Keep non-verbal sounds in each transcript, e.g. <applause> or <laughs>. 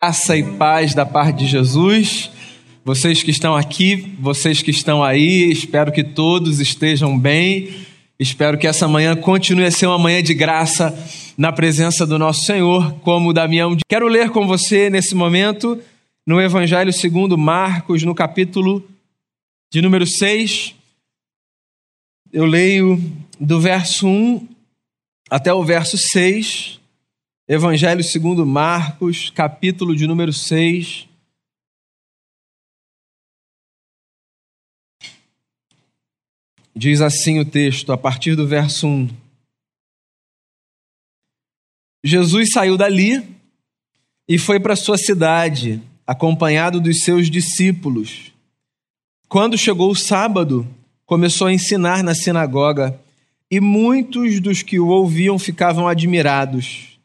Graça e paz da parte de Jesus. Vocês que estão aqui, vocês que estão aí, espero que todos estejam bem. Espero que essa manhã continue a ser uma manhã de graça na presença do nosso Senhor, como Damião. Quero ler com você nesse momento no Evangelho segundo Marcos, no capítulo de número 6. Eu leio do verso 1 até o verso 6. Evangelho segundo Marcos, capítulo de número 6. Diz assim o texto, a partir do verso 1. Jesus saiu dali e foi para sua cidade, acompanhado dos seus discípulos. Quando chegou o sábado, começou a ensinar na sinagoga, e muitos dos que o ouviam ficavam admirados.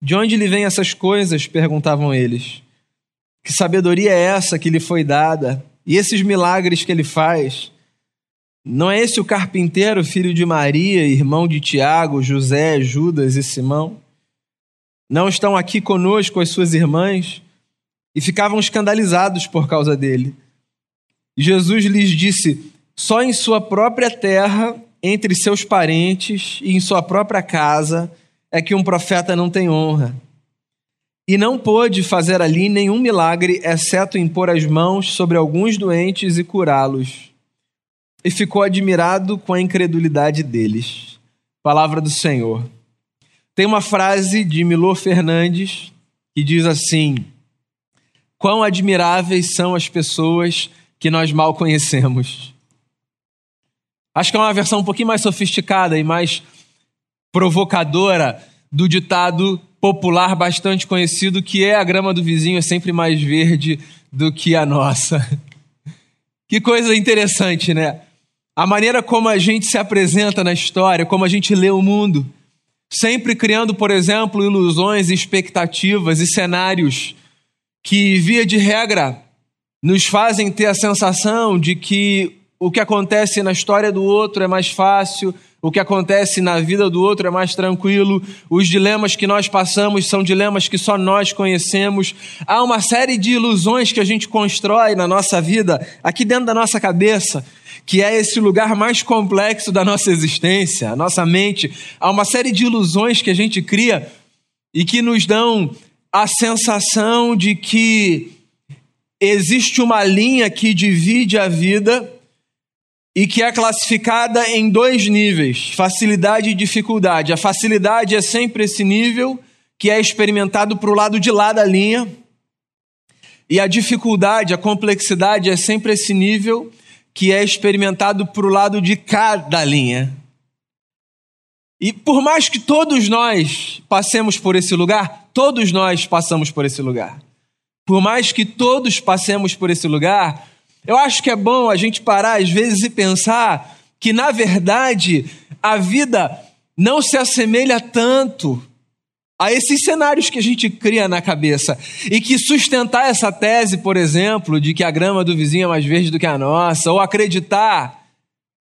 De onde lhe vêm essas coisas? perguntavam eles. Que sabedoria é essa que lhe foi dada? E esses milagres que ele faz? Não é esse o carpinteiro, filho de Maria, irmão de Tiago, José, Judas e Simão? Não estão aqui conosco as suas irmãs? E ficavam escandalizados por causa dele. Jesus lhes disse: Só em sua própria terra, entre seus parentes e em sua própria casa, é que um profeta não tem honra. E não pôde fazer ali nenhum milagre, exceto impor as mãos sobre alguns doentes e curá-los. E ficou admirado com a incredulidade deles. Palavra do Senhor. Tem uma frase de Milor Fernandes que diz assim: Quão admiráveis são as pessoas que nós mal conhecemos. Acho que é uma versão um pouquinho mais sofisticada e mais provocadora do ditado popular bastante conhecido que é a grama do vizinho é sempre mais verde do que a nossa. <laughs> Que coisa interessante, né? A maneira como a gente se apresenta na história, como a gente lê o mundo, sempre criando, por exemplo, ilusões, expectativas e cenários que, via de regra, nos fazem ter a sensação de que o que acontece na história do outro é mais fácil, o que acontece na vida do outro é mais tranquilo, os dilemas que nós passamos são dilemas que só nós conhecemos. Há uma série de ilusões que a gente constrói na nossa vida, aqui dentro da nossa cabeça, que é esse lugar mais complexo da nossa existência, a nossa mente. Há uma série de ilusões que a gente cria e que nos dão a sensação de que existe uma linha que divide a vida e que é classificada em dois níveis: facilidade e dificuldade. A facilidade é sempre esse nível que é experimentado para o lado de lá da linha, e a dificuldade, a complexidade é sempre esse nível que é experimentado para o lado de cá da linha. E por mais que todos nós passemos por esse lugar, todos nós passamos por esse lugar. Por mais que todos passemos por esse lugar, eu acho que é bom a gente parar às vezes e pensar que, na verdade, a vida não se assemelha tanto a esses cenários que a gente cria na cabeça. E que sustentar essa tese, por exemplo, de que a grama do vizinho é mais verde do que a nossa, ou acreditar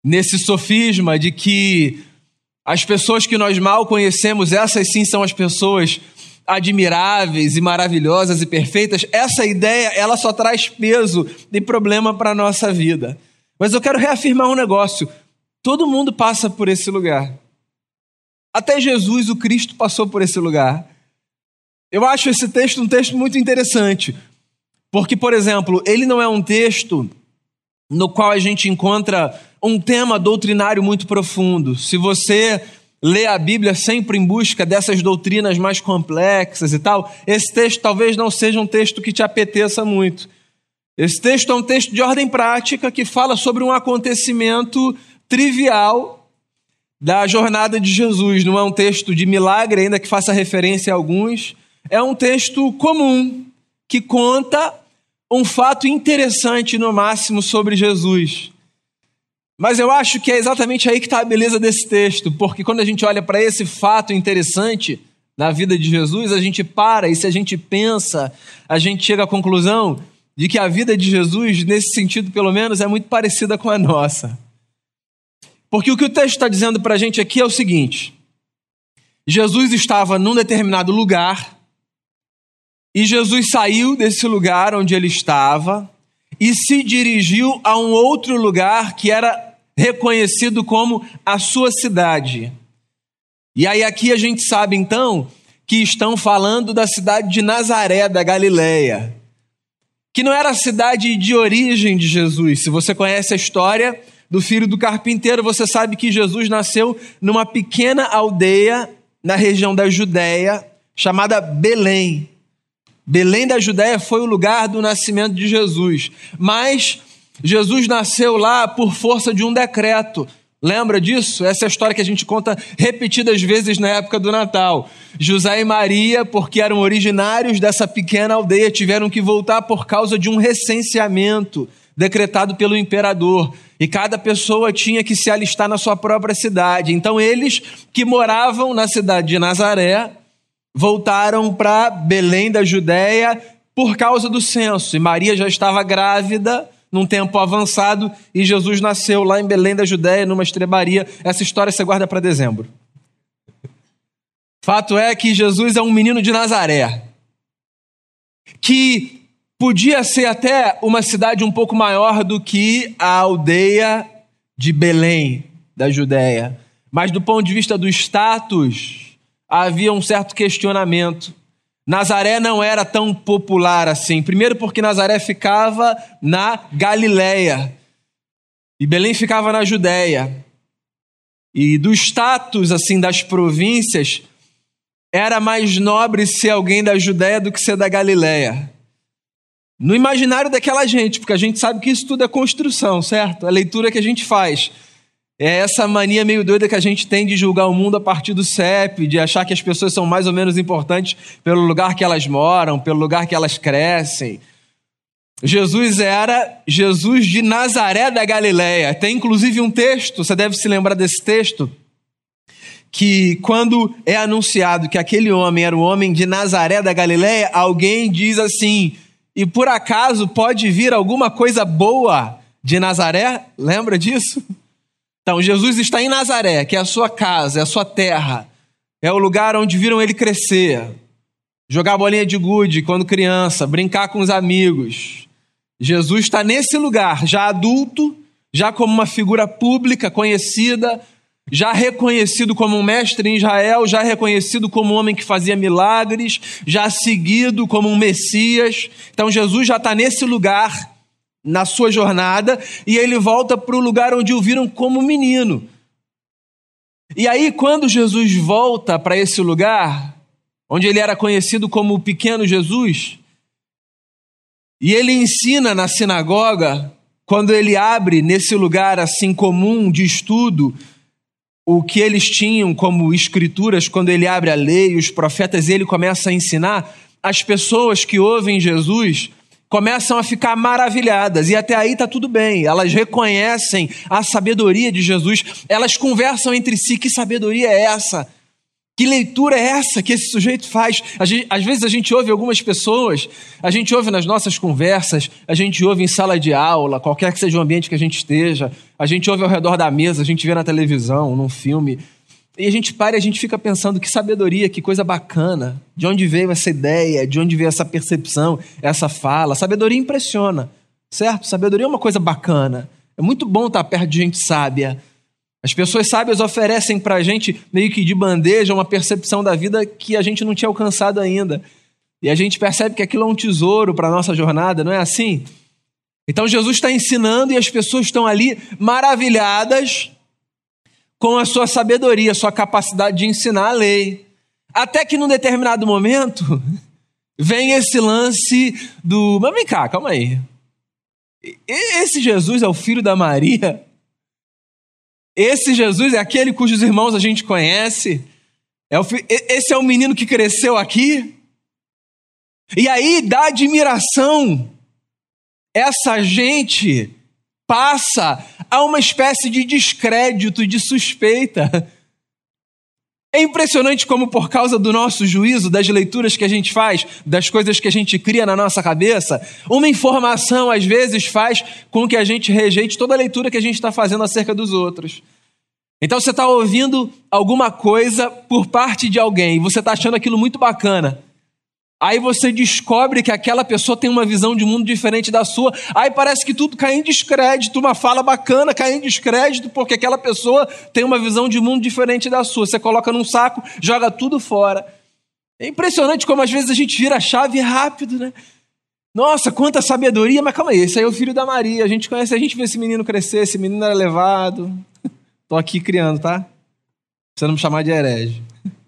nesse sofisma de que as pessoas que nós mal conhecemos, essas sim são as pessoas admiráveis e maravilhosas e perfeitas, essa ideia ela só traz peso e problema para a nossa vida. Mas eu quero reafirmar um negócio: todo mundo passa por esse lugar. Até Jesus, o Cristo, passou por esse lugar. Eu acho esse texto um texto muito interessante, porque, por exemplo, ele não é um texto no qual a gente encontra um tema doutrinário muito profundo. Se você lê a Bíblia sempre em busca dessas doutrinas mais complexas e tal, esse texto talvez não seja um texto que te apeteça muito. Esse texto é um texto de ordem prática que fala sobre um acontecimento trivial da jornada de Jesus. Não é um texto de milagre, ainda que faça referência a alguns. É um texto comum que conta um fato interessante, no máximo, sobre Jesus. Mas eu acho que é exatamente aí que está a beleza desse texto, porque quando a gente olha para esse fato interessante na vida de Jesus, a gente para e se a gente pensa, a gente chega à conclusão de que a vida de Jesus, nesse sentido pelo menos, é muito parecida com a nossa. Porque o que o texto está dizendo para a gente aqui é o seguinte: Jesus estava num determinado lugar, E Jesus saiu desse lugar onde ele estava e se dirigiu a um outro lugar que era reconhecido como a sua cidade. E aí aqui a gente sabe então que estão falando da cidade de Nazaré da Galileia, que não era a cidade de origem de Jesus. Se você conhece a história do filho do carpinteiro, você sabe que Jesus nasceu numa pequena aldeia na região da Judéia chamada Belém. Belém da Judéia foi o lugar do nascimento de Jesus, mas Jesus nasceu lá por força de um decreto. Lembra disso? Essa é a história que a gente conta repetidas vezes na época do Natal. José e Maria, porque eram originários dessa pequena aldeia, tiveram que voltar por causa de um recenseamento decretado pelo imperador. E cada pessoa tinha que se alistar na sua própria cidade. Então, eles que moravam na cidade de Nazaré voltaram para Belém da Judéia por causa do censo. E Maria já estava grávida num tempo avançado e Jesus nasceu lá em Belém da Judéia, numa estrebaria. Essa história você guarda para dezembro. Fato é que Jesus é um menino de Nazaré, que podia ser até uma cidade um pouco maior do que a aldeia de Belém da Judéia, mas do ponto de vista do status, havia um certo questionamento. Nazaré não era tão popular assim. Primeiro, porque Nazaré ficava na Galileia e Belém ficava na Judéia. E do status assim das províncias, era mais nobre ser alguém da Judéia do que ser da Galileia. No imaginário daquela gente, porque a gente sabe que isso tudo é construção, certo? A leitura que a gente faz. É essa mania meio doida que a gente tem de julgar o mundo a partir do CEP, de achar que as pessoas são mais ou menos importantes pelo lugar que elas moram, pelo lugar que elas crescem. Jesus era Jesus de Nazaré da Galileia. Tem inclusive um texto, você deve se lembrar desse texto, que quando é anunciado que aquele homem era o homem de Nazaré da Galileia, alguém diz assim: "E por acaso pode vir alguma coisa boa de Nazaré?" Lembra disso? Então, Jesus está em Nazaré, que é a sua casa, é a sua terra, é o lugar onde viram ele crescer, jogar bolinha de gude quando criança, brincar com os amigos. Jesus está nesse lugar, já adulto, já como uma figura pública conhecida, já reconhecido como um mestre em Israel, já reconhecido como um homem que fazia milagres, já seguido como um Messias. Então Jesus já está nesse lugar na sua jornada e ele volta para o lugar onde o viram como menino. E aí, quando Jesus volta para esse lugar, onde ele era conhecido como o pequeno Jesus, e ele ensina na sinagoga, quando ele abre nesse lugar assim comum de estudo, o que eles tinham como escrituras, quando ele abre a lei, os profetas, ele começa a ensinar, as pessoas que ouvem Jesus começam a ficar maravilhadas e até aí está tudo bem. Elas reconhecem a sabedoria de Jesus, elas conversam entre si: que sabedoria é essa? Que leitura é essa que esse sujeito faz? Gente, às vezes a gente ouve algumas pessoas, a gente ouve nas nossas conversas, a gente ouve em sala de aula, qualquer que seja o ambiente que a gente esteja, a gente ouve ao redor da mesa, a gente vê na televisão, num filme. E a gente para e a gente fica pensando que sabedoria, que coisa bacana. De onde veio essa ideia, de onde veio essa percepção, essa fala. Sabedoria impressiona, certo? Sabedoria é uma coisa bacana. É muito bom estar perto de gente sábia. As pessoas sábias oferecem para a gente, meio que de bandeja, uma percepção da vida que a gente não tinha alcançado ainda. E a gente percebe que aquilo é um tesouro para a nossa jornada, não é assim? Então Jesus está ensinando e as pessoas estão ali maravilhadas com a sua sabedoria, sua capacidade de ensinar a lei. Até que num determinado momento <laughs> vem esse lance do. Mas vem cá, calma aí. Esse Jesus é o filho da Maria? Esse Jesus é aquele cujos irmãos a gente conhece? É o, esse é o menino que cresceu aqui? E aí, da admiração, essa gente passa a uma espécie de descrédito, de suspeita. É impressionante como, por causa do nosso juízo, das leituras que a gente faz, das coisas que a gente cria na nossa cabeça, uma informação às vezes faz com que a gente rejeite toda a leitura que a gente está fazendo acerca dos outros. Então você está ouvindo alguma coisa por parte de alguém e você está achando aquilo muito bacana. Aí você descobre que aquela pessoa tem uma visão de mundo diferente da sua. Aí parece que tudo cai em descrédito, uma fala bacana cai em descrédito porque aquela pessoa tem uma visão de mundo diferente da sua. Você coloca num saco, joga tudo fora. É impressionante como às vezes a gente vira a chave rápido, né? Nossa, quanta sabedoria, mas calma aí, esse aí é o filho da Maria. A gente conhece, a gente vê esse menino crescer, esse menino era levado. <laughs> Tô aqui criando, tá? Você não me chamar de herege. <laughs>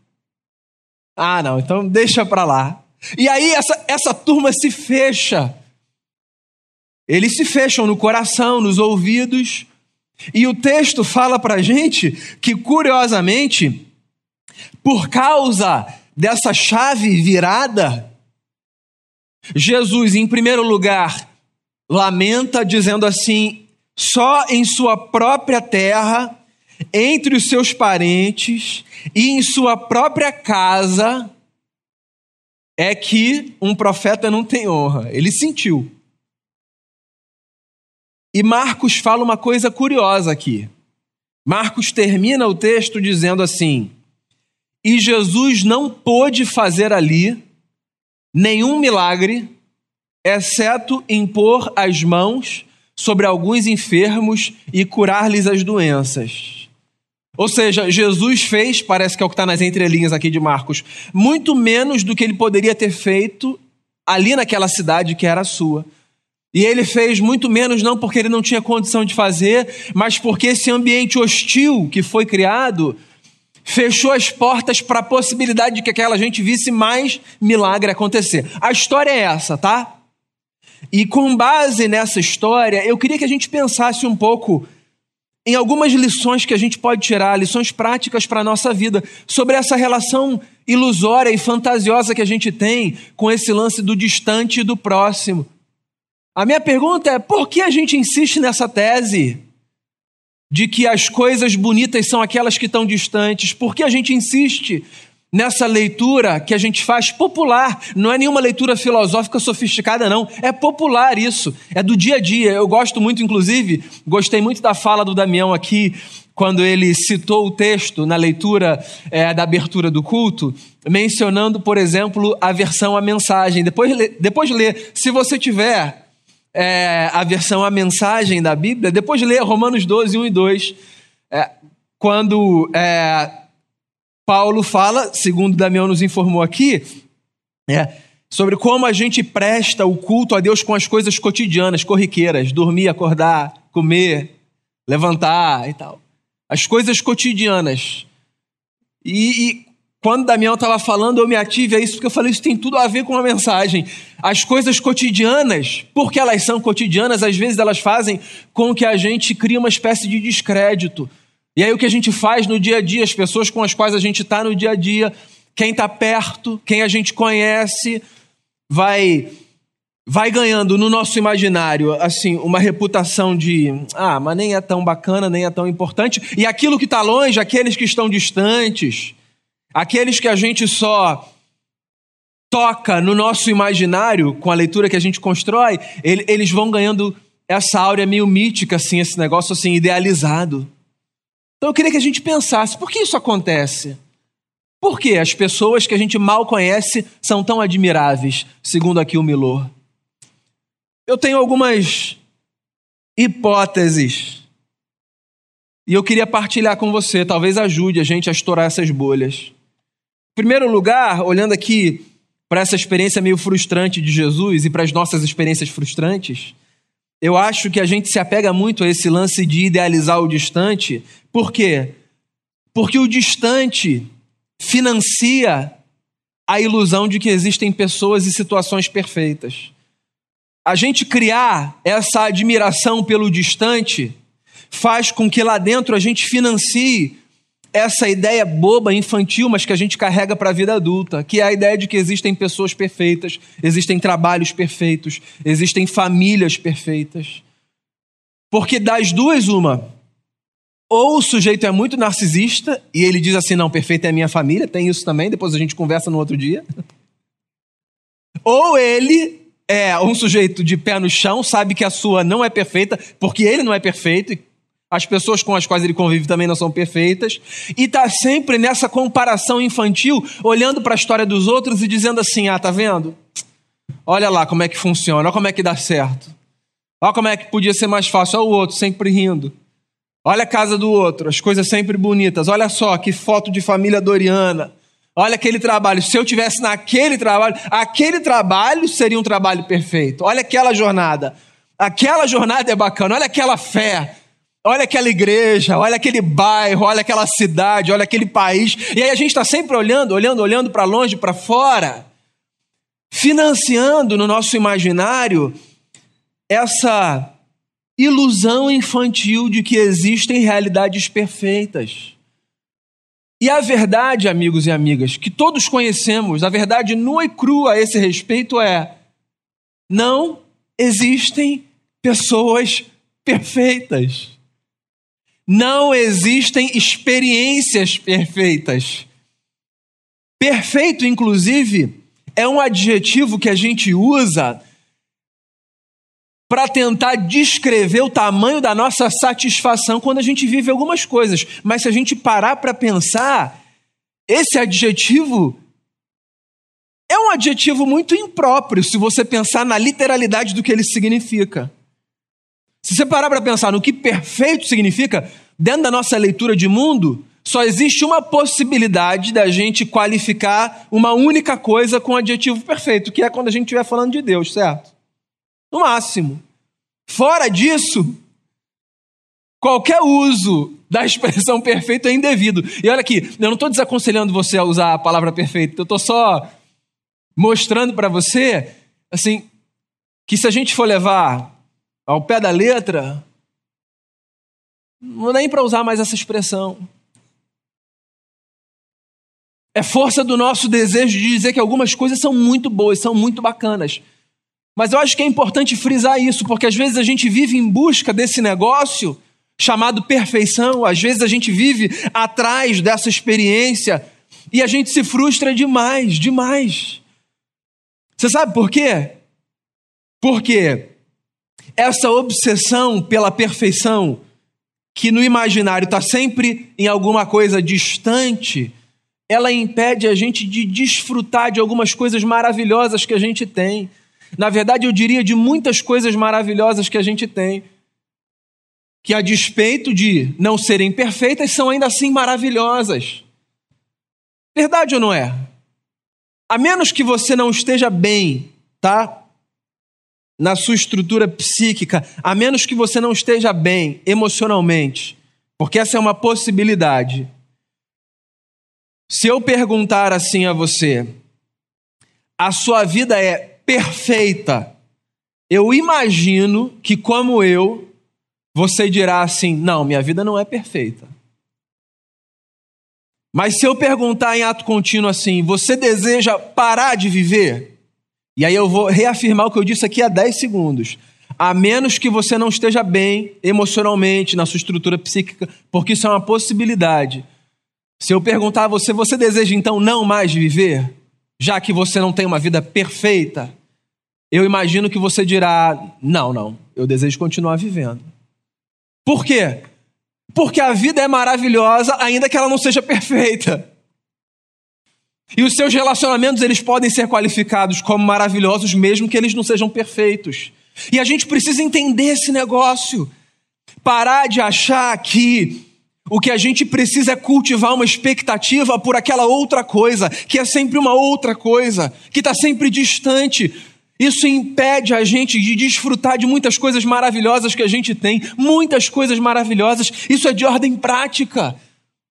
Ah, não, então deixa pra lá. E aí essa, essa turma se fecha. Eles se fecham no coração, nos ouvidos. E o texto fala pra gente que, curiosamente, por causa dessa chave virada, Jesus, em primeiro lugar, lamenta dizendo assim: só em sua própria terra, entre os seus parentes e em sua própria casa, é que um profeta não tem honra. Ele sentiu. E Marcos fala uma coisa curiosa aqui. Marcos termina o texto dizendo assim: E Jesus não pôde fazer ali nenhum milagre, exceto impor as mãos sobre alguns enfermos e curar-lhes as doenças. Ou seja, Jesus fez, parece que é o que está nas entrelinhas aqui de Marcos, muito menos do que ele poderia ter feito ali naquela cidade que era sua. E ele fez muito menos não porque ele não tinha condição de fazer, mas porque esse ambiente hostil que foi criado fechou as portas para a possibilidade de que aquela gente visse mais milagre acontecer. A história é essa, tá? E com base nessa história, eu queria que a gente pensasse um pouco em algumas lições que a gente pode tirar, lições práticas para a nossa vida, sobre essa relação ilusória e fantasiosa que a gente tem com esse lance do distante e do próximo. A minha pergunta é: por que a gente insiste nessa tese de que as coisas bonitas são aquelas que estão distantes? Por que a gente insiste nessa leitura que a gente faz popular. Não é nenhuma leitura filosófica sofisticada, não. É popular isso. É do dia a dia. Eu gosto muito, inclusive, gostei muito da fala do Damião aqui, quando ele citou o texto na leitura é, da abertura do culto, mencionando, por exemplo, a versão a mensagem. Depois, depois lê. Se você tiver é, a versão a mensagem da Bíblia, depois lê Romanos 12, 1 e 2. É, quando é, Paulo fala, segundo Damião nos informou aqui, é, sobre como a gente presta o culto a Deus com as coisas cotidianas, corriqueiras, dormir, acordar, comer, levantar e tal. As coisas cotidianas. E, e quando Damião estava falando, eu me ative a isso, porque eu falei, isso tem tudo a ver com a mensagem. As coisas cotidianas, porque elas são cotidianas, às vezes elas fazem com que a gente crie uma espécie de descrédito e aí o que a gente faz no dia a dia, as pessoas com as quais a gente está no dia a dia, quem está perto, quem a gente conhece, vai vai ganhando no nosso imaginário assim uma reputação de ah, mas nem é tão bacana, nem é tão importante. E aquilo que está longe, aqueles que estão distantes, aqueles que a gente só toca no nosso imaginário com a leitura que a gente constrói, eles vão ganhando essa áurea meio mítica, assim, esse negócio assim idealizado. Então eu queria que a gente pensasse: por que isso acontece? Por que as pessoas que a gente mal conhece são tão admiráveis, segundo aqui o Milor? Eu tenho algumas hipóteses e eu queria partilhar com você, talvez ajude a gente a estourar essas bolhas. Em primeiro lugar, olhando aqui para essa experiência meio frustrante de Jesus e para as nossas experiências frustrantes, eu acho que a gente se apega muito a esse lance de idealizar o distante. Por quê? Porque o distante financia a ilusão de que existem pessoas e situações perfeitas. A gente criar essa admiração pelo distante faz com que lá dentro a gente financie essa ideia boba, infantil, mas que a gente carrega para a vida adulta, que é a ideia de que existem pessoas perfeitas, existem trabalhos perfeitos, existem famílias perfeitas. Porque das duas, uma. Ou o sujeito é muito narcisista e ele diz assim: não, perfeita é a minha família, tem isso também, depois a gente conversa no outro dia. <laughs> Ou ele é um sujeito de pé no chão, sabe que a sua não é perfeita, porque ele não é perfeito, As pessoas com as quais ele convive também não são perfeitas. E está sempre nessa comparação infantil, olhando para a história dos outros e dizendo assim: ah, tá vendo? Olha lá como é que funciona, olha como é que dá certo. Olha como é que podia ser mais fácil. Olha o outro sempre rindo. Olha a casa do outro, as coisas sempre bonitas. Olha só que foto de família Doriana. Olha aquele trabalho. Se eu tivesse naquele trabalho, aquele trabalho seria um trabalho perfeito. Olha aquela jornada. Aquela jornada é bacana. Olha aquela fé. Olha aquela igreja, olha aquele bairro, olha aquela cidade, olha aquele país. E aí a gente está sempre olhando, olhando, olhando para longe, para fora, financiando no nosso imaginário essa ilusão infantil de que existem realidades perfeitas. E a verdade, amigos e amigas, que todos conhecemos, a verdade nua e crua a esse respeito é: não existem pessoas perfeitas. Não existem experiências perfeitas. Perfeito, inclusive, é um adjetivo que a gente usa para tentar descrever o tamanho da nossa satisfação quando a gente vive algumas coisas. Mas se a gente parar para pensar, esse adjetivo é um adjetivo muito impróprio se você pensar na literalidade do que ele significa. Se você parar para pensar no que perfeito significa, dentro da nossa leitura de mundo, só existe uma possibilidade da gente qualificar uma única coisa com adjetivo perfeito, que é quando a gente estiver falando de Deus, certo? No máximo. Fora disso, qualquer uso da expressão <laughs> perfeito é indevido. E olha aqui, eu não estou desaconselhando você a usar a palavra perfeito, eu estou só mostrando para você, assim, que se a gente for levar ao pé da letra, não é nem para usar mais essa expressão. É força do nosso desejo de dizer que algumas coisas são muito boas, são muito bacanas. Mas eu acho que é importante frisar isso, porque às vezes a gente vive em busca desse negócio chamado perfeição, às vezes a gente vive atrás dessa experiência e a gente se frustra demais, demais. Você sabe por quê? Porque essa obsessão pela perfeição, que no imaginário está sempre em alguma coisa distante, ela impede a gente de desfrutar de algumas coisas maravilhosas que a gente tem. Na verdade, eu diria de muitas coisas maravilhosas que a gente tem, que a despeito de não serem perfeitas, são ainda assim maravilhosas. Verdade ou não é? A menos que você não esteja bem, tá? Na sua estrutura psíquica, a menos que você não esteja bem emocionalmente, porque essa é uma possibilidade. Se eu perguntar assim a você, a sua vida é perfeita, eu imagino que, como eu, você dirá assim: não, minha vida não é perfeita. Mas se eu perguntar em ato contínuo assim, você deseja parar de viver? E aí eu vou reafirmar o que eu disse aqui há 10 segundos. A menos que você não esteja bem emocionalmente, na sua estrutura psíquica, porque isso é uma possibilidade. Se eu perguntar a você, você deseja então não mais viver? Já que você não tem uma vida perfeita? Eu imagino que você dirá: não, não, eu desejo continuar vivendo. Por quê? Porque a vida é maravilhosa, ainda que ela não seja perfeita. E os seus relacionamentos, eles podem ser qualificados como maravilhosos, mesmo que eles não sejam perfeitos. E a gente precisa entender esse negócio. Parar de achar que o que a gente precisa é cultivar uma expectativa por aquela outra coisa, que é sempre uma outra coisa, que está sempre distante. Isso impede a gente de desfrutar de muitas coisas maravilhosas que a gente tem, muitas coisas maravilhosas. Isso é de ordem prática.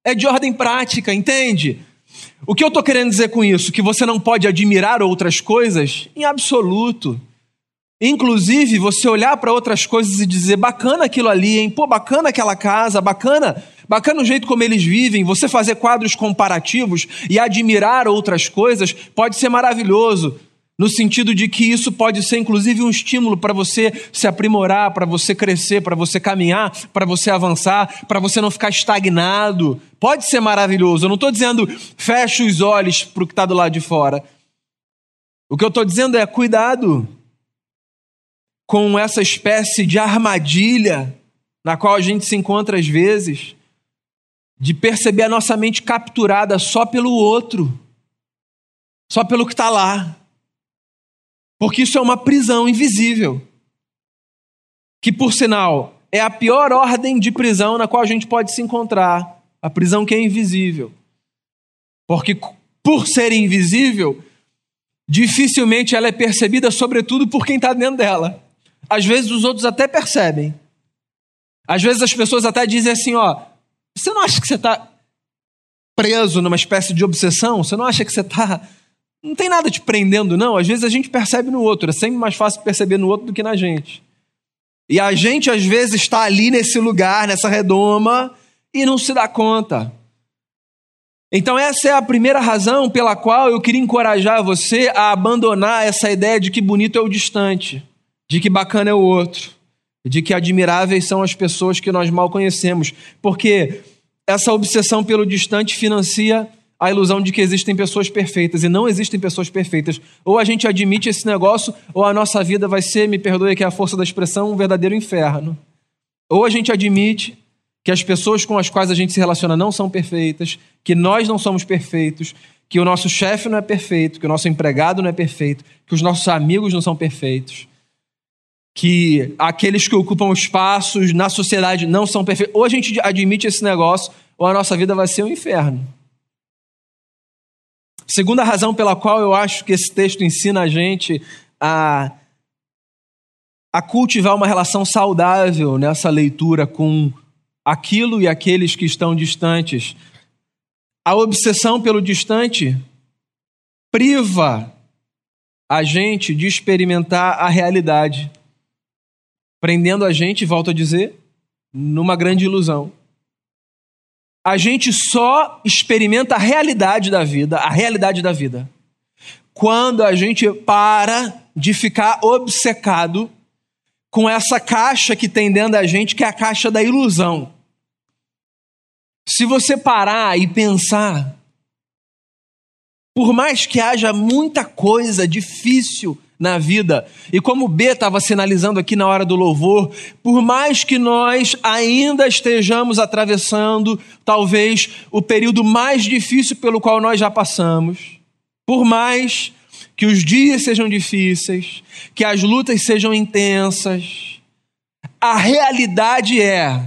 É de ordem prática, entende? O que eu estou querendo dizer com isso? Que você não pode admirar outras coisas? Em absoluto. Inclusive, você olhar para outras coisas e dizer, bacana aquilo ali, hein? Pô, bacana aquela casa, bacana, bacana o jeito como eles vivem. Você fazer quadros comparativos e admirar outras coisas pode ser maravilhoso no sentido de que isso pode ser inclusive um estímulo para você se aprimorar, para você crescer, para você caminhar, para você avançar, para você não ficar estagnado. Pode ser maravilhoso. Eu não estou dizendo feche os olhos para o que está do lado de fora. O que eu estou dizendo é cuidado com essa espécie de armadilha na qual a gente se encontra às vezes, de perceber a nossa mente capturada só pelo outro, só pelo que está lá. Porque isso é uma prisão invisível. Que, por sinal, é a pior ordem de prisão na qual a gente pode se encontrar a prisão que é invisível. Porque, por ser invisível, dificilmente ela é percebida, sobretudo por quem está dentro dela. Às vezes os outros até percebem. Às vezes as pessoas até dizem assim: ó, você não acha que você está preso numa espécie de obsessão? Você não acha que você está. Não tem nada te prendendo, não? Às vezes a gente percebe no outro. É sempre mais fácil perceber no outro do que na gente. E a gente, às vezes, está ali nesse lugar, nessa redoma, e não se dá conta. Então, essa é a primeira razão pela qual eu queria encorajar você a abandonar essa ideia de que bonito é o distante, de que bacana é o outro, de que admiráveis são as pessoas que nós mal conhecemos, porque essa obsessão pelo distante financia a ilusão de que existem pessoas perfeitas e não existem pessoas perfeitas. Ou a gente admite esse negócio, ou a nossa vida vai ser, me perdoe que é a força da expressão, um verdadeiro inferno. Ou a gente admite que as pessoas com as quais a gente se relaciona não são perfeitas, que nós não somos perfeitos, que o nosso chefe não é perfeito, que o nosso empregado não é perfeito, que os nossos amigos não são perfeitos, que aqueles que ocupam espaços na sociedade não são perfeitos. Ou a gente admite esse negócio, ou a nossa vida vai ser um inferno. Segunda razão pela qual eu acho que esse texto ensina a gente a, a cultivar uma relação saudável nessa leitura com aquilo e aqueles que estão distantes. A obsessão pelo distante priva a gente de experimentar a realidade, prendendo a gente, volto a dizer, numa grande ilusão. A gente só experimenta a realidade da vida, a realidade da vida, quando a gente para de ficar obcecado com essa caixa que tem dentro da gente, que é a caixa da ilusão. Se você parar e pensar, por mais que haja muita coisa difícil na vida, e como o B estava sinalizando aqui na hora do louvor, por mais que nós ainda estejamos atravessando talvez o período mais difícil pelo qual nós já passamos, por mais que os dias sejam difíceis, que as lutas sejam intensas. A realidade é: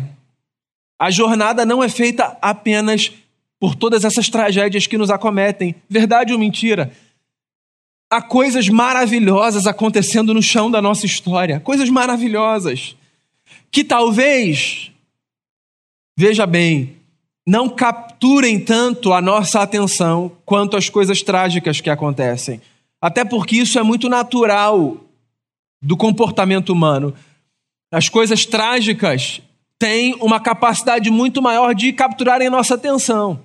a jornada não é feita apenas por todas essas tragédias que nos acometem. Verdade ou mentira? Há coisas maravilhosas acontecendo no chão da nossa história, coisas maravilhosas, que talvez, veja bem, não capturem tanto a nossa atenção quanto as coisas trágicas que acontecem. Até porque isso é muito natural do comportamento humano. As coisas trágicas têm uma capacidade muito maior de capturarem nossa atenção.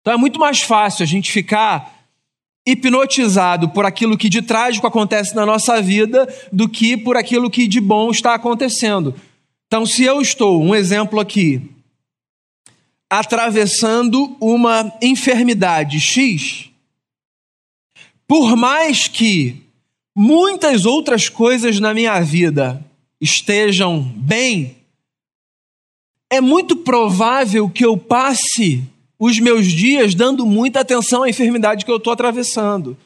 Então é muito mais fácil a gente ficar hipnotizado por aquilo que de trágico acontece na nossa vida do que por aquilo que de bom está acontecendo. Então, se eu estou, um exemplo aqui, atravessando uma enfermidade X, por mais que muitas outras coisas na minha vida estejam bem, é muito provável que eu passe os meus dias dando muita atenção à enfermidade que eu estou atravessando.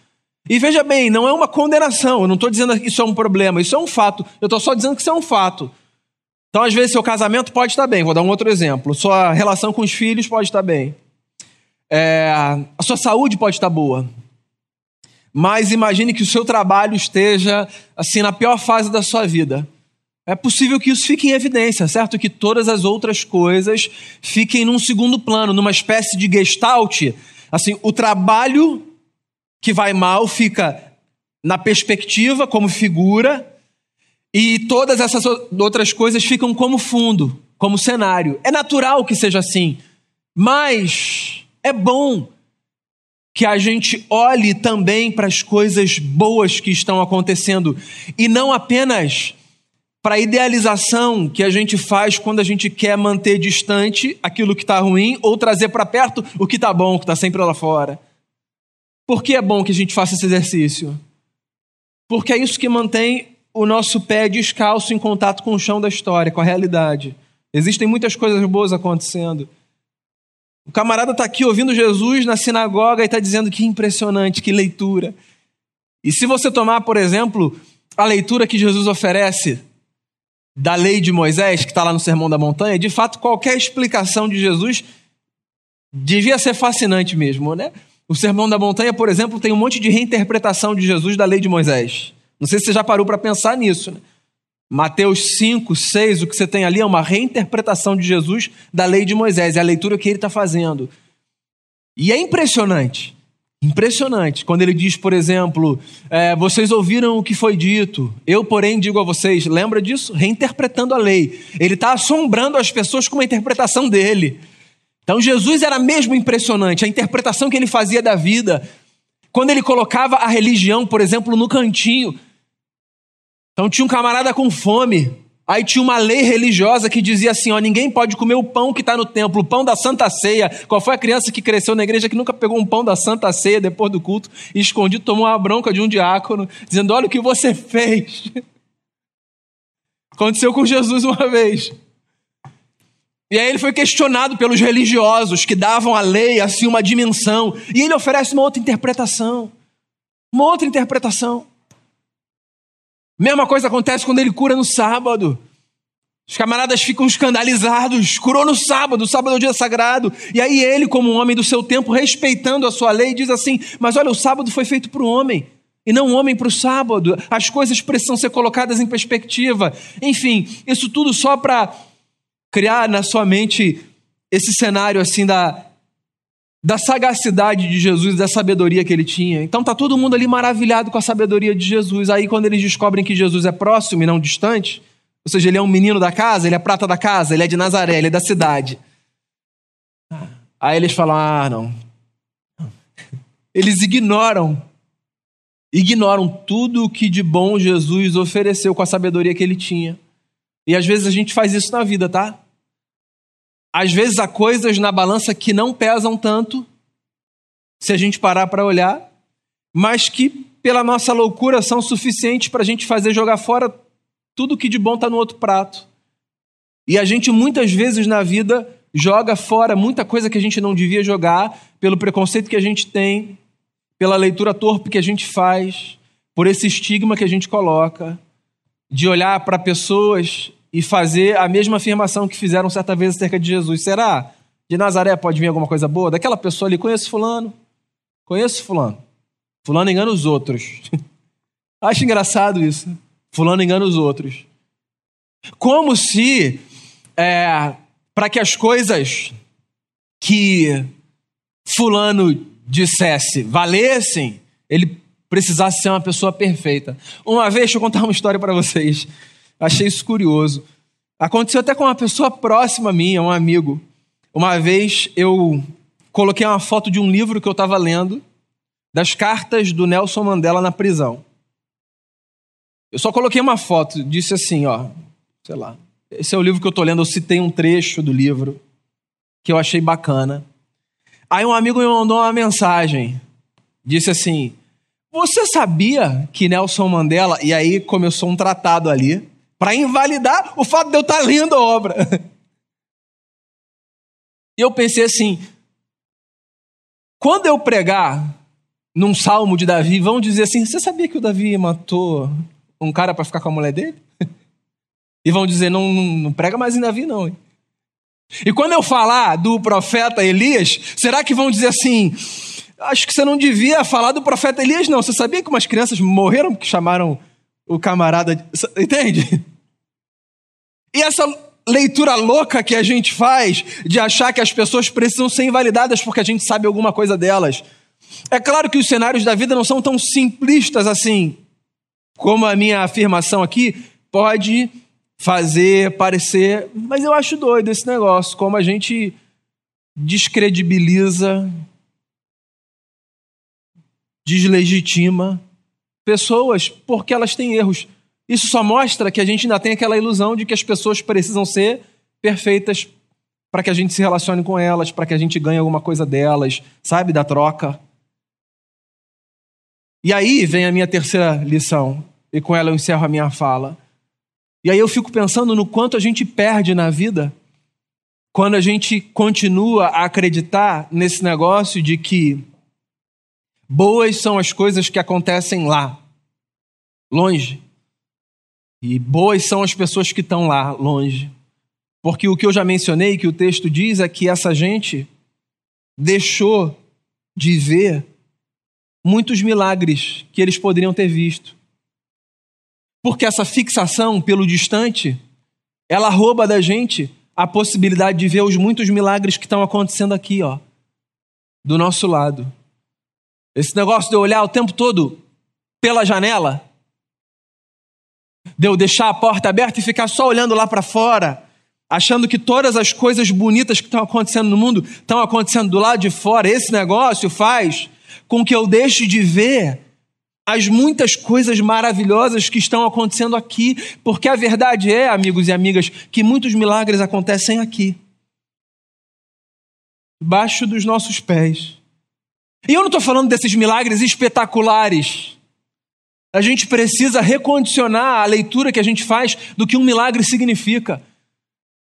E veja bem, não é uma condenação, eu não estou dizendo que isso é um problema, isso é um fato, eu estou só dizendo que isso é um fato. Então, às vezes, seu casamento pode estar bem, vou dar um outro exemplo, sua relação com os filhos pode estar bem, é, a sua saúde pode estar boa, mas imagine que o seu trabalho esteja assim na pior fase da sua vida. É possível que isso fique em evidência, certo? Que todas as outras coisas fiquem num segundo plano, numa espécie de gestalt. Assim, o trabalho que vai mal fica na perspectiva, como figura, e todas essas outras coisas ficam como fundo, como cenário. É natural que seja assim, mas é bom que a gente olhe também para as coisas boas que estão acontecendo e não apenas para a idealização que a gente faz quando a gente quer manter distante aquilo que está ruim ou trazer para perto o que está bom, que está sempre lá fora. Por que é bom que a gente faça esse exercício? Porque é isso que mantém o nosso pé descalço em contato com o chão da história, com a realidade. Existem muitas coisas boas acontecendo. O camarada está aqui ouvindo Jesus na sinagoga e está dizendo que impressionante, que leitura. E se você tomar, por exemplo, a leitura que Jesus oferece da lei de Moisés, que está lá no Sermão da Montanha, de fato, qualquer explicação de Jesus devia ser fascinante mesmo, né? O Sermão da Montanha, por exemplo, tem um monte de reinterpretação de Jesus da lei de Moisés. Não sei se você já parou para pensar nisso. Né? Mateus 5, 6, o que você tem ali é uma reinterpretação de Jesus da lei de Moisés, é a leitura que ele está fazendo. E é impressionante, impressionante, quando ele diz, por exemplo, é, vocês ouviram o que foi dito, eu, porém, digo a vocês, lembra disso? Reinterpretando a lei. Ele está assombrando as pessoas com a interpretação dele. Então Jesus era mesmo impressionante, a interpretação que ele fazia da vida. Quando ele colocava a religião, por exemplo, no cantinho. Então tinha um camarada com fome. Aí tinha uma lei religiosa que dizia assim: ó, ninguém pode comer o pão que está no templo, o pão da Santa Ceia. Qual foi a criança que cresceu na igreja que nunca pegou um pão da Santa Ceia depois do culto e escondido tomou uma bronca de um diácono, dizendo: olha o que você <laughs> fez. Aconteceu com Jesus uma vez. E aí ele foi questionado pelos religiosos que davam à lei assim uma dimensão, e ele oferece uma outra interpretação. Uma outra interpretação. Mesma coisa acontece quando ele cura no sábado. Os camaradas ficam escandalizados. Curou no sábado, o sábado é o dia sagrado. E aí ele, como um homem do seu tempo, respeitando a sua lei, diz assim: Mas olha, o sábado foi feito para o homem e não o homem para o sábado. As coisas precisam ser colocadas em perspectiva. Enfim, isso tudo só para criar na sua mente esse cenário assim da, da sagacidade de Jesus, da sabedoria que ele tinha. Então tá todo mundo ali maravilhado com a sabedoria de Jesus. Aí quando eles descobrem que Jesus é próximo e não distante, ou seja, ele é um menino da casa, ele é prata da casa, ele é de Nazaré, ele é da cidade. Aí eles falam: "Ah, não". Eles ignoram ignoram tudo o que de bom Jesus ofereceu com a sabedoria que ele tinha. E às vezes a gente faz isso na vida, tá? Às vezes há coisas na balança que não pesam tanto, se a gente parar para olhar, mas que pela nossa loucura são suficientes para a gente fazer jogar fora tudo que de bom está no outro prato. E a gente muitas vezes na vida joga fora muita coisa que a gente não devia jogar, pelo preconceito que a gente tem, pela leitura torpe que a gente faz, por esse estigma que a gente coloca, de olhar para pessoas e fazer a mesma afirmação que fizeram certa vez acerca de Jesus. Será? De Nazaré pode vir alguma coisa boa? Daquela pessoa ali, conheço fulano. Conheço fulano. Fulano engana os outros. <laughs> Acho engraçado isso. Fulano engana os outros. Como se, é, para que as coisas que fulano dissesse valessem, ele precisasse ser uma pessoa perfeita. Uma vez, deixa eu contar uma história para vocês. Achei isso curioso. Aconteceu até com uma pessoa próxima a mim, um amigo. Uma vez eu coloquei uma foto de um livro que eu estava lendo, das cartas do Nelson Mandela na prisão. Eu só coloquei uma foto, disse assim, ó, sei lá. Esse é o livro que eu estou lendo, eu citei um trecho do livro que eu achei bacana. Aí um amigo me mandou uma mensagem, disse assim: Você sabia que Nelson Mandela. E aí começou um tratado ali para invalidar o fato de eu estar tá lendo a obra. E eu pensei assim: quando eu pregar num salmo de Davi, vão dizer assim: você sabia que o Davi matou um cara para ficar com a mulher dele? E vão dizer: não, não, não prega mais em Davi, não. Hein? E quando eu falar do profeta Elias, será que vão dizer assim: acho que você não devia falar do profeta Elias, não? Você sabia que umas crianças morreram porque chamaram o camarada. Entende? E essa leitura louca que a gente faz de achar que as pessoas precisam ser invalidadas porque a gente sabe alguma coisa delas. É claro que os cenários da vida não são tão simplistas assim, como a minha afirmação aqui pode fazer parecer, mas eu acho doido esse negócio, como a gente descredibiliza, deslegitima pessoas porque elas têm erros. Isso só mostra que a gente ainda tem aquela ilusão de que as pessoas precisam ser perfeitas para que a gente se relacione com elas, para que a gente ganhe alguma coisa delas, sabe, da troca. E aí vem a minha terceira lição, e com ela eu encerro a minha fala. E aí eu fico pensando no quanto a gente perde na vida quando a gente continua a acreditar nesse negócio de que boas são as coisas que acontecem lá, longe, e boas são as pessoas que estão lá, longe. Porque o que eu já mencionei, que o texto diz, é que essa gente deixou de ver muitos milagres que eles poderiam ter visto. Porque essa fixação pelo distante, ela rouba da gente a possibilidade de ver os muitos milagres que estão acontecendo aqui, ó, do nosso lado. Esse negócio de eu olhar o tempo todo pela janela, de eu deixar a porta aberta e ficar só olhando lá para fora, achando que todas as coisas bonitas que estão acontecendo no mundo estão acontecendo do lado de fora. Esse negócio faz com que eu deixe de ver as muitas coisas maravilhosas que estão acontecendo aqui, porque a verdade é, amigos e amigas, que muitos milagres acontecem aqui, debaixo dos nossos pés. E eu não estou falando desses milagres espetaculares. A gente precisa recondicionar a leitura que a gente faz do que um milagre significa.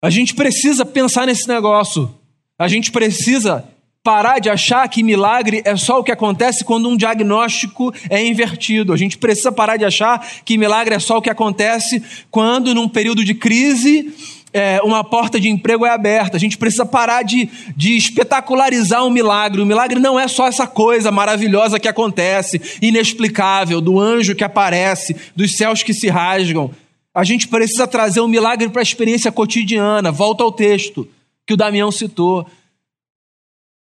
A gente precisa pensar nesse negócio. A gente precisa parar de achar que milagre é só o que acontece quando um diagnóstico é invertido. A gente precisa parar de achar que milagre é só o que acontece quando, num período de crise, é, uma porta de emprego é aberta. A gente precisa parar de, de espetacularizar um milagre. O milagre não é só essa coisa maravilhosa que acontece, inexplicável, do anjo que aparece, dos céus que se rasgam. A gente precisa trazer o um milagre para a experiência cotidiana. Volta ao texto que o Damião citou.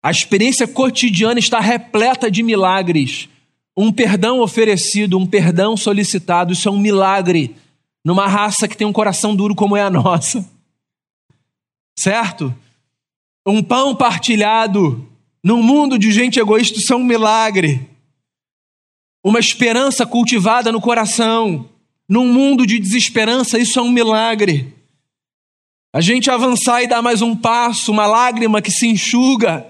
A experiência cotidiana está repleta de milagres. Um perdão oferecido, um perdão solicitado, isso é um milagre numa raça que tem um coração duro como é a nossa. Certo? Um pão partilhado num mundo de gente egoísta, é um milagre. Uma esperança cultivada no coração, num mundo de desesperança, isso é um milagre. A gente avançar e dar mais um passo, uma lágrima que se enxuga,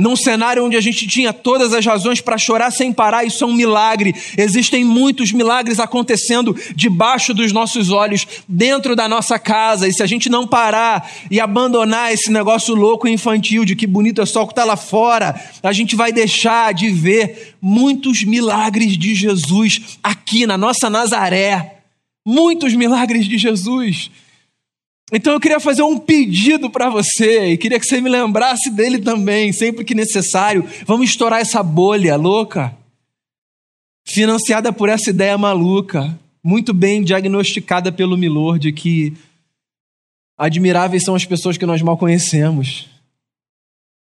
num cenário onde a gente tinha todas as razões para chorar sem parar, isso é um milagre. Existem muitos milagres acontecendo debaixo dos nossos olhos, dentro da nossa casa. E se a gente não parar e abandonar esse negócio louco e infantil de que bonito é só o que está lá fora, a gente vai deixar de ver muitos milagres de Jesus aqui na nossa Nazaré. Muitos milagres de Jesus. Então eu queria fazer um pedido para você e queria que você me lembrasse dele também, sempre que necessário. Vamos estourar essa bolha louca, financiada por essa ideia maluca, muito bem diagnosticada pelo Milor, de que admiráveis são as pessoas que nós mal conhecemos.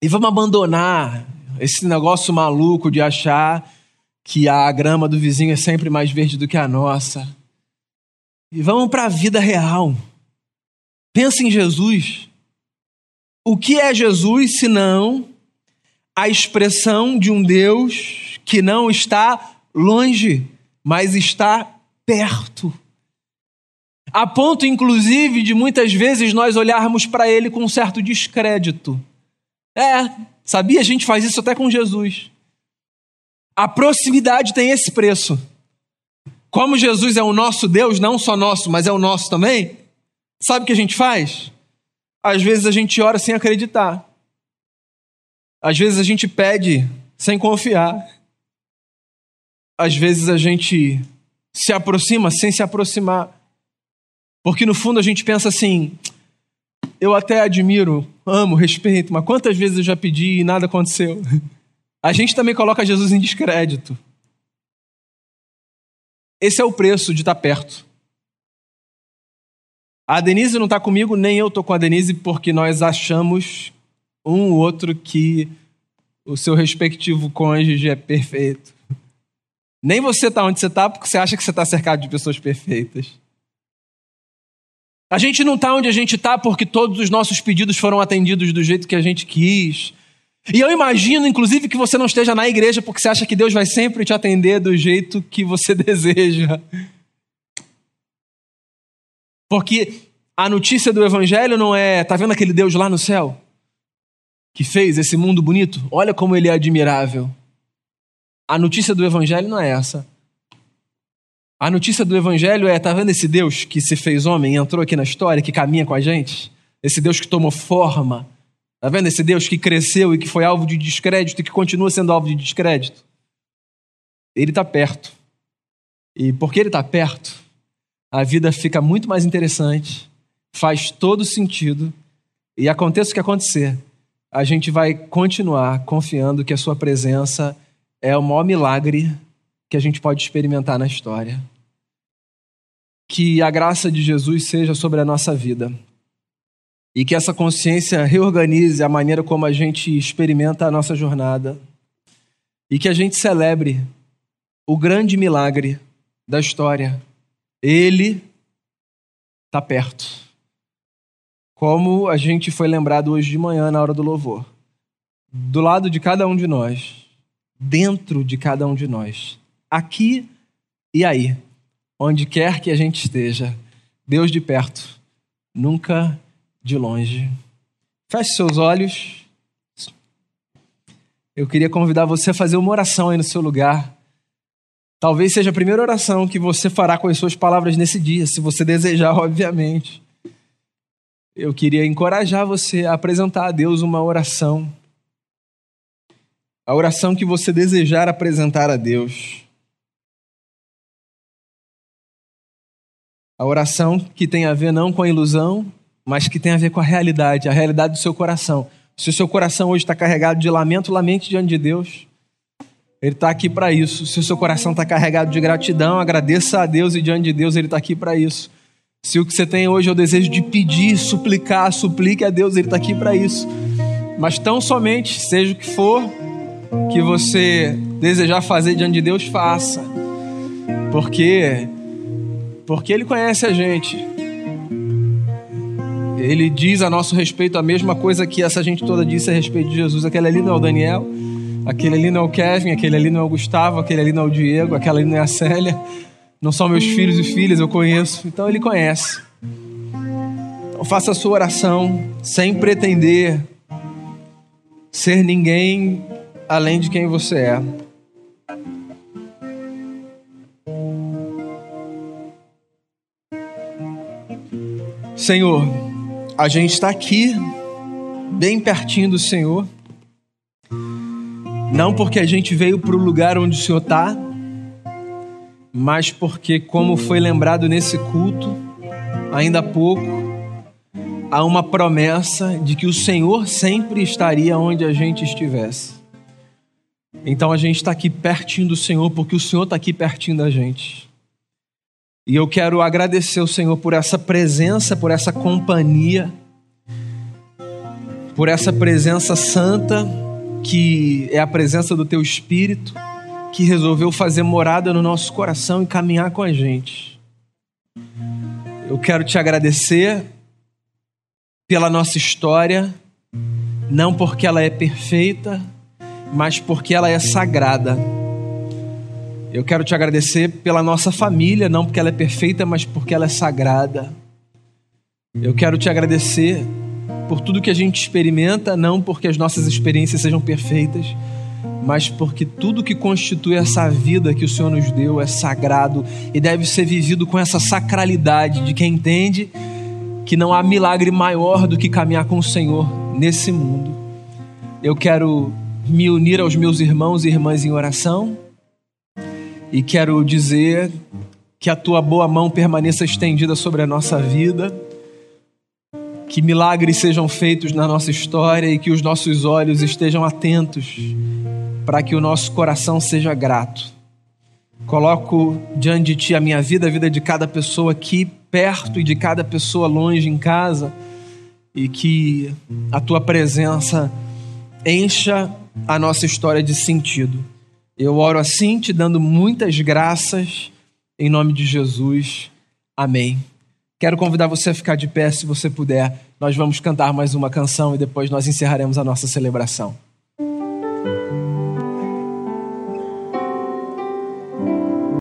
E vamos abandonar esse negócio maluco de achar que a grama do vizinho é sempre mais verde do que a nossa. E vamos para a vida real. Pensa em Jesus. O que é Jesus senão a expressão de um Deus que não está longe, mas está perto? A ponto, inclusive, de muitas vezes nós olharmos para ele com um certo descrédito. É, sabia? A gente faz isso até com Jesus. A proximidade tem esse preço. Como Jesus é o nosso Deus, não só nosso, mas é o nosso também, Sabe o que a gente faz? Às vezes a gente ora sem acreditar. Às vezes a gente pede sem confiar. Às vezes a gente se aproxima sem se aproximar. Porque no fundo a gente pensa assim: eu até admiro, amo, respeito, mas quantas vezes eu já pedi e nada aconteceu? A gente também coloca Jesus em descrédito. Esse é o preço de estar perto. A Denise não está comigo, nem eu estou com a Denise, porque nós achamos um ou outro que o seu respectivo cônjuge é perfeito. Nem você está onde você está porque você acha que você está cercado de pessoas perfeitas. A gente não está onde a gente está porque todos os nossos pedidos foram atendidos do jeito que a gente quis. E eu imagino, inclusive, que você não esteja na igreja porque você acha que Deus vai sempre te atender do jeito que você <laughs> deseja. Porque a notícia do evangelho não é, tá vendo aquele Deus lá no céu? Que fez esse mundo bonito? Olha como ele é admirável. A notícia do evangelho não é essa. A notícia do evangelho é, tá vendo esse Deus que se fez homem, entrou aqui na história, que caminha com a gente? esse Deus que tomou forma. Está vendo esse Deus que cresceu e que foi alvo de descrédito e que continua sendo alvo de descrédito? Ele está perto. E porque ele está perto, a vida fica muito mais interessante, faz todo sentido, e aconteça o que acontecer, a gente vai continuar confiando que a sua presença é o maior milagre que a gente pode experimentar na história. Que a graça de Jesus seja sobre a nossa vida e que essa consciência reorganize a maneira como a gente experimenta a nossa jornada e que a gente celebre o grande milagre da história. Ele está perto. Como a gente foi lembrado hoje de manhã na hora do louvor. Do lado de cada um de nós, dentro de cada um de nós, aqui e aí, onde quer que a gente esteja, Deus de perto, nunca de longe. Feche seus olhos. Eu queria convidar você a fazer uma oração aí no seu lugar. Talvez seja a primeira oração que você fará com as suas palavras nesse dia, se você desejar, <laughs> obviamente. Eu queria encorajar você a apresentar a Deus uma oração. A oração que você desejar apresentar a Deus. A oração que tem a ver não com a ilusão, mas que tem a ver com a realidade, a realidade do seu coração. Se o seu coração hoje está carregado de lamento, lamente diante de Deus. Ele está aqui para isso. Se o seu coração está carregado de gratidão, agradeça a Deus e diante de Deus Ele está aqui para isso. Se o que você tem hoje é o desejo de pedir, suplicar, suplique a Deus, Ele está aqui para isso. Mas tão somente, seja o que for que você desejar fazer diante de Deus, faça. Porque porque Ele conhece a gente. Ele diz a nosso respeito a mesma coisa que essa gente toda disse a respeito de Jesus. Aquele ali não é o Daniel, Aquele ali não é o Kevin, aquele ali não é o Gustavo, aquele ali não é o Diego, aquela ali não é a Célia. Não são meus filhos e filhas, eu conheço. Então ele conhece. Então faça a sua oração sem pretender ser ninguém além de quem você é. Senhor, a gente está aqui, bem pertinho do Senhor não porque a gente veio para o lugar onde o Senhor está, mas porque, como foi lembrado nesse culto, ainda há pouco, há uma promessa de que o Senhor sempre estaria onde a gente estivesse. Então a gente está aqui pertinho do Senhor, porque o Senhor está aqui pertinho da gente. E eu quero agradecer ao Senhor por essa presença, por essa companhia, por essa presença santa que é a presença do Teu Espírito que resolveu fazer morada no nosso coração e caminhar com a gente. Eu quero te agradecer pela nossa história, não porque ela é perfeita, mas porque ela é sagrada. Eu quero te agradecer pela nossa família, não porque ela é perfeita, mas porque ela é sagrada. Eu quero te agradecer por tudo que a gente experimenta, não porque as nossas experiências sejam perfeitas, mas porque tudo que constitui essa vida que o Senhor nos deu é sagrado e deve ser vivido com essa sacralidade de quem entende que não há milagre maior do que caminhar com o Senhor nesse mundo. Eu quero me unir aos meus irmãos e irmãs em oração e quero dizer que a tua boa mão permaneça estendida sobre a nossa vida que milagres sejam feitos na nossa história e que os nossos olhos estejam atentos para que o nosso coração seja grato. Coloco diante de Ti a minha vida, a vida de cada pessoa aqui perto e de cada pessoa longe em casa, e que a Tua presença encha a nossa história de sentido. Eu oro assim, te dando muitas graças, em nome de Jesus. Amém. Quero convidar você a ficar de pé, se você puder. Nós vamos cantar mais uma canção e depois nós encerraremos a nossa celebração.